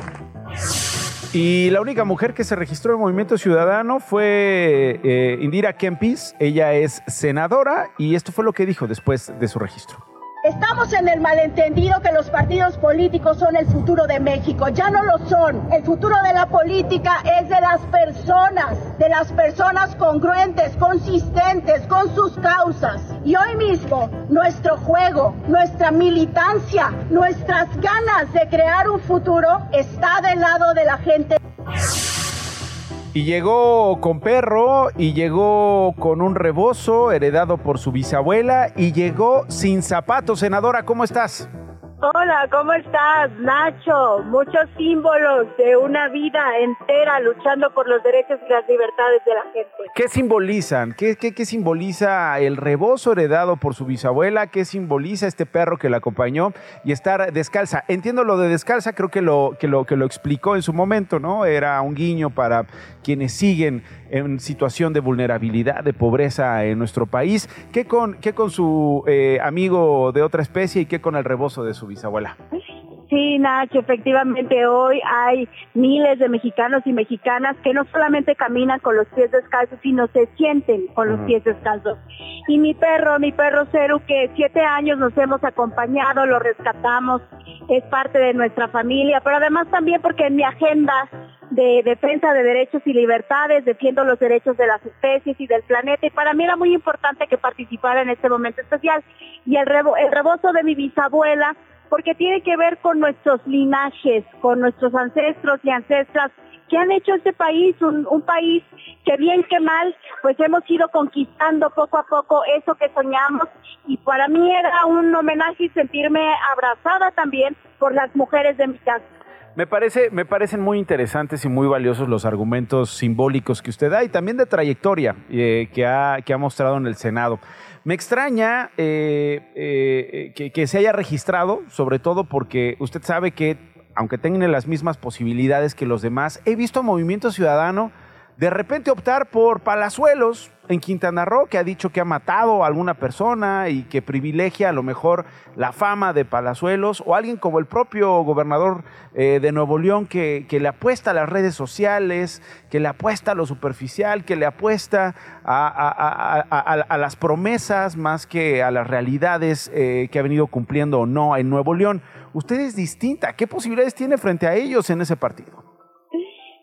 Y la única mujer que se registró en Movimiento Ciudadano fue eh, Indira Kempis. Ella es senadora y esto fue lo que dijo después de su registro. Estamos en el malentendido que los partidos políticos son el futuro de México. Ya no lo son. El futuro de la política es de las personas, de las personas congruentes, consistentes con sus causas. Y hoy mismo nuestro juego, nuestra militancia, nuestras ganas de crear un futuro está del lado de la gente. Y llegó con perro y llegó con un rebozo heredado por su bisabuela y llegó sin zapatos. Senadora, ¿cómo estás? Hola, ¿cómo estás, Nacho? Muchos símbolos de una vida entera luchando por los derechos y las libertades de la gente. ¿Qué simbolizan? ¿Qué, qué, qué simboliza el rebozo heredado por su bisabuela? ¿Qué simboliza este perro que la acompañó y estar descalza? Entiendo lo de descalza, creo que lo, que lo, que lo explicó en su momento, ¿no? Era un guiño para quienes siguen en situación de vulnerabilidad, de pobreza en nuestro país. ¿Qué con, qué con su eh, amigo de otra especie y qué con el rebozo de su bisabuela? Sí, Nacho, efectivamente hoy hay miles de mexicanos y mexicanas que no solamente caminan con los pies descalzos, sino se sienten con los pies descalzos. Y mi perro, mi perro Ceru, que siete años nos hemos acompañado, lo rescatamos, es parte de nuestra familia, pero además también porque en mi agenda de defensa de derechos y libertades, defiendo los derechos de las especies y del planeta y para mí era muy importante que participara en este momento especial. Y el, rebo- el rebozo de mi bisabuela, porque tiene que ver con nuestros linajes, con nuestros ancestros y ancestras que han hecho este país un, un país que bien que mal, pues hemos ido conquistando poco a poco eso que soñamos y para mí era un homenaje sentirme abrazada también por las mujeres de mi casa. Me, parece, me parecen muy interesantes y muy valiosos los argumentos simbólicos que usted da y también de trayectoria eh, que, ha, que ha mostrado en el Senado. Me extraña eh, eh, que, que se haya registrado, sobre todo porque usted sabe que, aunque tengan las mismas posibilidades que los demás, he visto Movimiento Ciudadano de repente optar por Palazuelos en Quintana Roo, que ha dicho que ha matado a alguna persona y que privilegia a lo mejor la fama de Palazuelos, o alguien como el propio gobernador eh, de Nuevo León, que, que le apuesta a las redes sociales, que le apuesta a lo superficial, que le apuesta a, las promesas más que a las realidades eh, que ha venido cumpliendo o no en Nuevo León. Usted es distinta. ¿Qué posibilidades tiene frente a ellos en ese partido?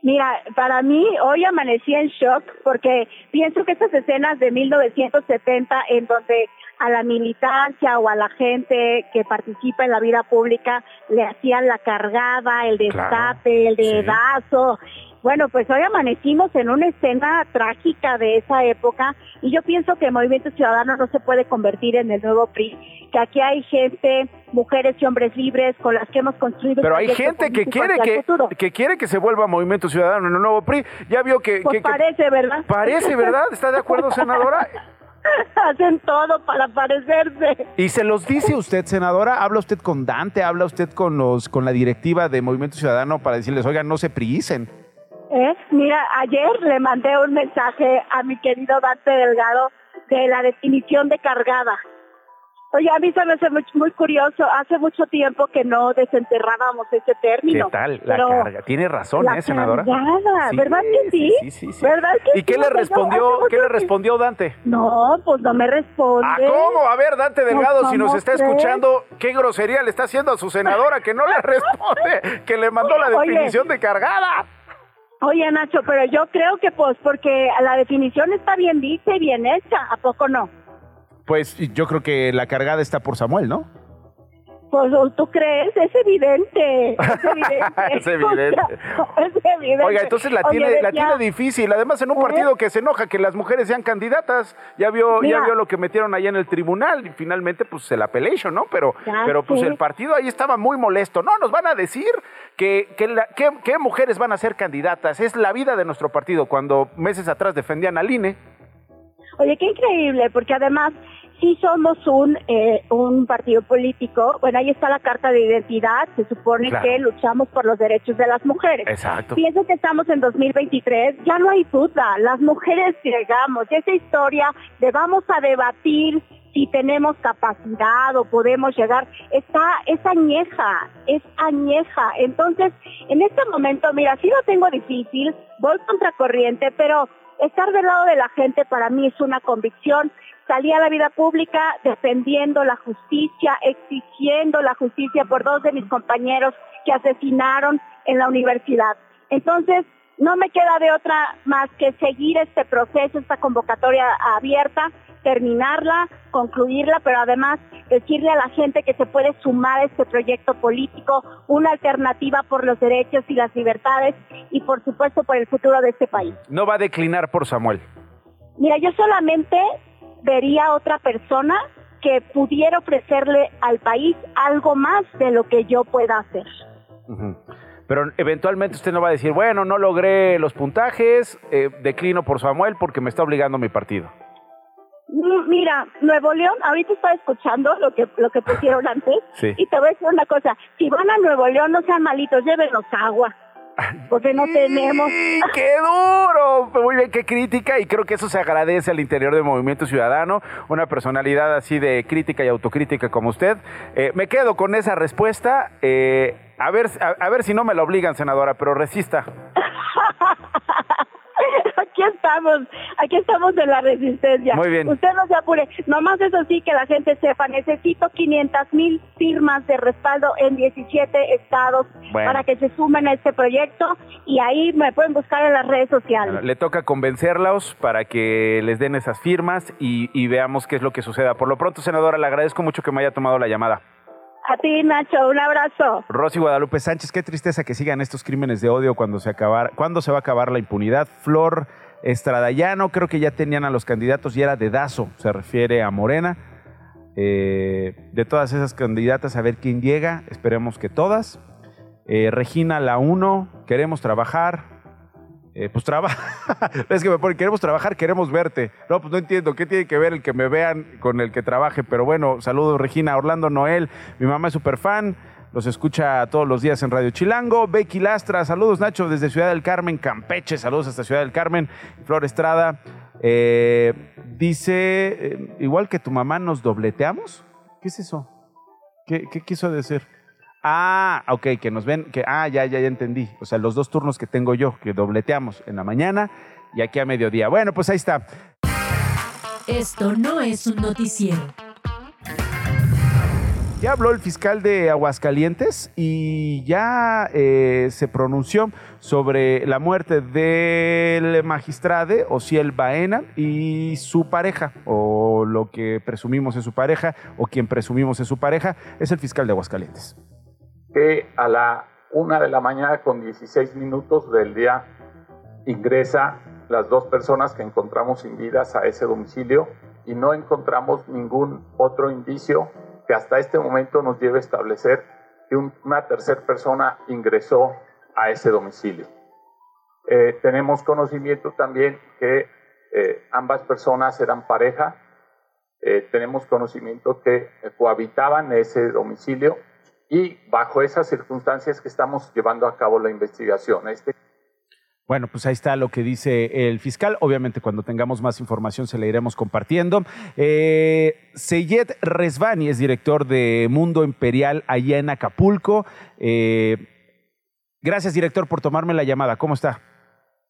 Mira, para mí hoy amanecí en shock porque pienso que estas escenas de 1970 en donde a la militancia o a la gente que participa en la vida pública le hacían la cargada, el destape, el dedazo. Bueno, pues hoy amanecimos en una escena trágica de esa época y yo pienso que el Movimiento Ciudadano no se puede convertir en el nuevo PRI, que aquí hay gente, mujeres y hombres libres con las que hemos construido. Pero hay gente que quiere que, que quiere que se vuelva Movimiento Ciudadano en el nuevo PRI. Ya vio que... Pues que- que- parece, ¿verdad? Parece, ¿verdad? ¿Está de acuerdo, senadora? Hacen todo para parecerse. ¿Y se los dice usted, senadora? ¿Habla usted con Dante? ¿Habla usted con los con la directiva de Movimiento Ciudadano para decirles, oigan, no se priicen? ¿Eh? Mira, ayer le mandé un mensaje a mi querido Dante Delgado de la definición de cargada. Oye, a mí se me hace muy, muy curioso. Hace mucho tiempo que no desenterrábamos ese ¿Qué término. tal? La carga. Tiene razón, la ¿eh, senadora? cargada, Sí, ¿verdad que sí? sí, sí, sí. ¿Verdad que ¿Y qué sí? le O sea, yo respondió, qué le respondió Dante? No, pues no me responde. Ah, ¿cómo? A ver, Dante Delgado, Pues, si nos ¿cómo está crees? escuchando, qué grosería le está haciendo a su senadora que no le responde, que le mandó la Oye. definición de cargada. Oye, Nacho, pero yo creo que pues porque la definición está bien dicha y bien hecha, ¿a poco no? Pues yo creo que la cargada está por Samuel, ¿no? Pues tú crees, es evidente, es evidente. Es evidente. O sea, es evidente. Oiga, entonces la Oye, tiene, la tiene difícil. Además, en un partido que se enoja que las mujeres sean candidatas, ya vio, ya vio lo que metieron allá en el tribunal y finalmente, pues se la pelation, ¿no? Pero, Ya pero pues el partido ahí estaba muy molesto. No, nos van a decir que, que, la- que- qué mujeres van a ser candidatas. Es la vida de nuestro partido. Cuando meses atrás defendían al INE. Oye, qué increíble, porque además sí somos un, eh, un partido político. Bueno, ahí está la carta de identidad. Se supone Claro. que luchamos por los derechos de las mujeres. Exacto. Pienso que estamos en 2023, ya no hay duda, las mujeres llegamos, esa historia de vamos a debatir si tenemos capacidad o podemos llegar, está, es añeja, es añeja. Entonces, en este momento, mira, sí lo tengo difícil, voy contracorriente, pero estar del lado de la gente para mí es una convicción. Salí a la vida pública defendiendo la justicia, exigiendo la justicia por dos de mis compañeros que asesinaron en la universidad. Entonces, no me queda de otra más que seguir este proceso, esta convocatoria abierta, terminarla, concluirla, pero además decirle a la gente que se puede sumar a este proyecto político, una alternativa por los derechos y las libertades y por supuesto por el futuro de este país. No va a declinar por Samuel. Mira, yo solamente vería a otra persona que pudiera ofrecerle al país algo más de lo que yo pueda hacer. Pero eventualmente usted no va a decir, bueno, no logré los puntajes, eh, declino por Samuel porque me está obligando mi partido. Mm, Mira, Nuevo León, ahorita estaba escuchando lo que lo que pusieron antes Sí. y te voy a decir una cosa, si van a Nuevo León no sean malitos, llévenos agua, porque no tenemos. ¡Qué duro! Muy bien, qué crítica y creo que eso se agradece al interior del Movimiento Ciudadano, una personalidad así de crítica y autocrítica como usted. Eh, me quedo con esa respuesta. eh, a ver, a, a ver si no me lo obligan, senadora, pero resista. Aquí estamos, aquí estamos en la resistencia. Muy bien. Usted no se apure. Nomás eso sí, que la gente sepa, necesito 500 mil firmas de respaldo en 17 estados Bueno. para que se sumen a este proyecto y ahí me pueden buscar en las redes sociales. Le toca convencerlos para que les den esas firmas y, y veamos qué es lo que suceda. Por lo pronto, senadora, le agradezco mucho que me haya tomado la llamada. A ti, Nacho, un abrazo. Rosy Guadalupe Sánchez, qué tristeza que sigan estos crímenes de odio cuando se acabar, cuándo se va a acabar la impunidad. Flor Estradayano, creo que ya tenían a los candidatos y era dedazo, se refiere a Morena. Eh, de todas esas candidatas, a ver quién llega, esperemos que todas. Eh, Regina La 1, queremos trabajar. Eh, pues trabaja. es que me pone, queremos trabajar, queremos verte. No, pues no entiendo, ¿qué tiene que ver el que me vean con el que trabaje? Pero bueno, saludos Regina, Orlando Noel, mi mamá es súper fan, los escucha todos los días en Radio Chilango. Becky Lastra, saludos Nacho desde Ciudad del Carmen, Campeche, saludos hasta Ciudad del Carmen. Flor Estrada, eh, dice, eh, igual que tu mamá, ¿nos dobleteamos? ¿Qué es eso? ¿Qué, qué quiso decir? Ah, ok, que nos ven, que, ah, ya, ya, ya entendí. O sea, los dos turnos que tengo yo, que dobleteamos en la mañana y aquí a mediodía. Bueno, pues ahí está. Esto no es un noticiero. Ya habló el fiscal de Aguascalientes y ya eh, se pronunció sobre la muerte del magistrado Ociel Baena y su pareja, o lo que presumimos es su pareja, o quien presumimos es su pareja, es el fiscal de Aguascalientes. Que a la una de la mañana con 16 minutos del día ingresa las dos personas que encontramos sin vidas a ese domicilio y no encontramos ningún otro indicio que hasta este momento nos lleve a establecer que un- una tercera persona ingresó a ese domicilio. Eh, tenemos conocimiento también que eh, ambas personas eran pareja. Eh, tenemos conocimiento que cohabitaban ese domicilio y bajo esas circunstancias que estamos llevando a cabo la investigación. Este Bueno, pues ahí está lo que dice el fiscal. Obviamente, cuando tengamos más información se la iremos compartiendo. Eh, Seyed Resvani es director de Mundo Imperial allá en Acapulco. Eh, gracias, director, por tomarme la llamada. ¿Cómo está?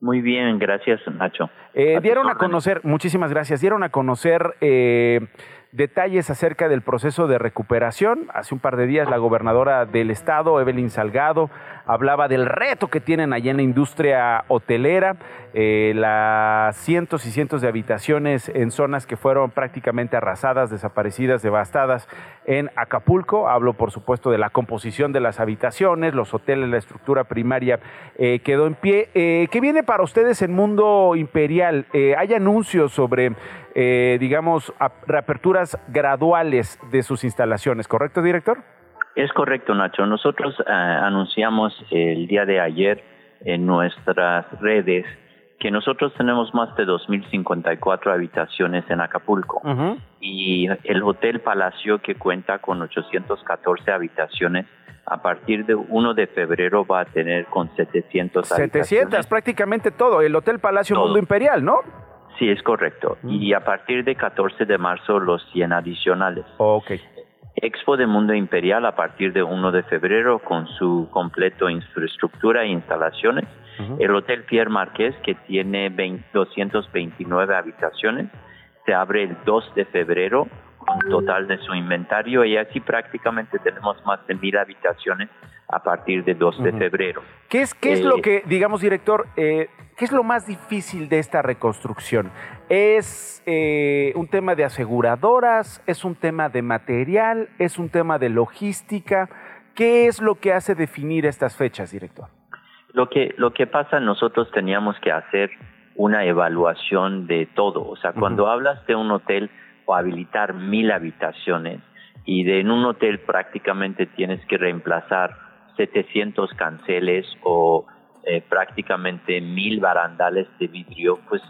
Muy bien, gracias Nacho. Eh, dieron a conocer, muchísimas gracias, dieron a conocer eh, detalles acerca del proceso de recuperación. Hace un par de días la gobernadora del estado, Evelyn Salgado, hablaba del reto que tienen allá en la industria hotelera, eh, las cientos y cientos de habitaciones en zonas que fueron prácticamente arrasadas, desaparecidas, devastadas en Acapulco. Hablo, por supuesto, de la composición de las habitaciones, los hoteles, la estructura primaria eh, quedó en pie. Eh, ¿Qué viene para ustedes en Mundo Imperial? Eh, ¿Hay anuncios sobre, digamos, ap- reaperturas graduales de sus instalaciones, correcto, director? Es correcto, Nacho. Nosotros eh, anunciamos el día de ayer en nuestras redes que nosotros tenemos más de 2.054 habitaciones en Acapulco y el Hotel Palacio que cuenta con 814 habitaciones a partir de 1 de febrero va a tener con 700 habitaciones. 700, prácticamente todo. El Hotel Palacio Todo. Mundo Imperial, ¿no? Sí, es correcto. Y a partir de 14 de marzo los 100 adicionales. Ok. Expo de Mundo Imperial a partir de 1 de febrero con su completo infraestructura e instalaciones. El Hotel Pierre Marqués que tiene 20 229 habitaciones se abre el 2 de febrero con total de su inventario y así prácticamente tenemos más de mil habitaciones a partir de 2 de febrero. ¿Qué es, qué es Eh, lo que, digamos, director, eh, qué es lo más difícil de esta reconstrucción? ¿Es eh, un tema de aseguradoras? ¿Es un tema de material? ¿Es un tema de logística? ¿Qué es lo que hace definir estas fechas, director? Lo que, lo que pasa, nosotros teníamos que hacer una evaluación de todo. O sea, cuando hablas de un hotel, o habilitar mil habitaciones y de en un hotel prácticamente tienes que reemplazar 700 canceles o eh, prácticamente mil barandales de vidrio, pues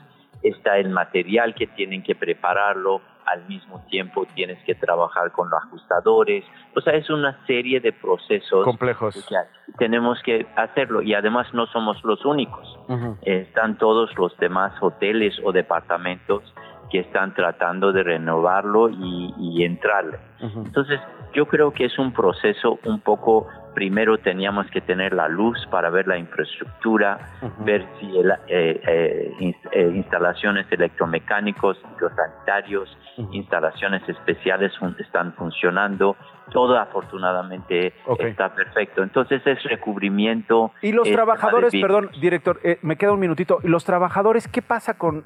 está el material que tienen que prepararlo, al mismo tiempo tienes que trabajar con los ajustadores, o sea, es una serie de procesos complejos. Que tenemos que hacerlo y además no somos los únicos, están todos los demás hoteles o departamentos que están tratando de renovarlo y, y entrarle. Entonces, yo creo que es un proceso un poco primero teníamos que tener la luz para ver la infraestructura, ver si el, eh, eh, eh, instalaciones electromecánicos, sanitarios, instalaciones especiales están funcionando. Todo afortunadamente está perfecto. Entonces es recubrimiento. Y los trabajadores, perdón, director, me queda un minutito. Los trabajadores, ¿qué pasa con,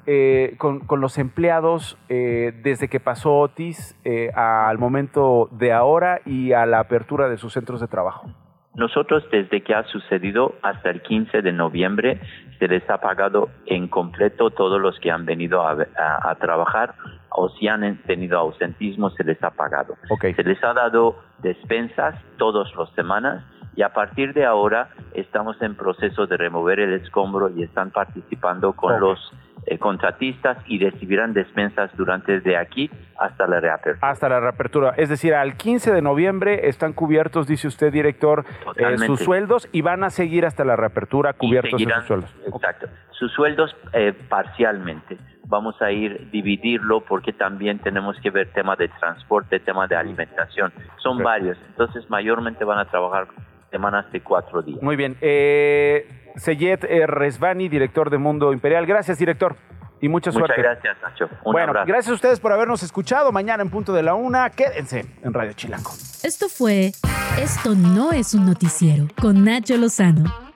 con, con, los empleados desde que pasó Otis al momento de ahora y a la apertura de sus centros de trabajo? Nosotros desde que ha sucedido hasta el 15 de noviembre se les ha pagado en completo todos los que han venido a, trabajar o si han tenido ausentismo se les ha pagado. Se les ha dado despensas todas las semanas y a partir de ahora estamos en proceso de remover el escombro y están participando con los eh, contratistas y recibirán despensas durante de aquí hasta la reapertura. Hasta la reapertura. Es decir, al 15 de noviembre están cubiertos, dice usted, director, eh, sus sueldos y van a seguir hasta la reapertura cubiertos sus sueldos. Exacto. Sus sueldos eh, parcialmente. Vamos a ir dividirlo porque también tenemos que ver tema de transporte, tema de alimentación. Son varios. Entonces, mayormente van a trabajar semanas de cuatro días. Muy bien. Eh, Seyed eh, Resvani, director de Mundo Imperial. Gracias, director. Y mucha suerte. Muchas gracias, Nacho. bueno, gracias a ustedes por habernos escuchado. Mañana en punto de la una, quédense en Radio Chilango. Esto fue Esto no es un noticiero con Nacho Lozano,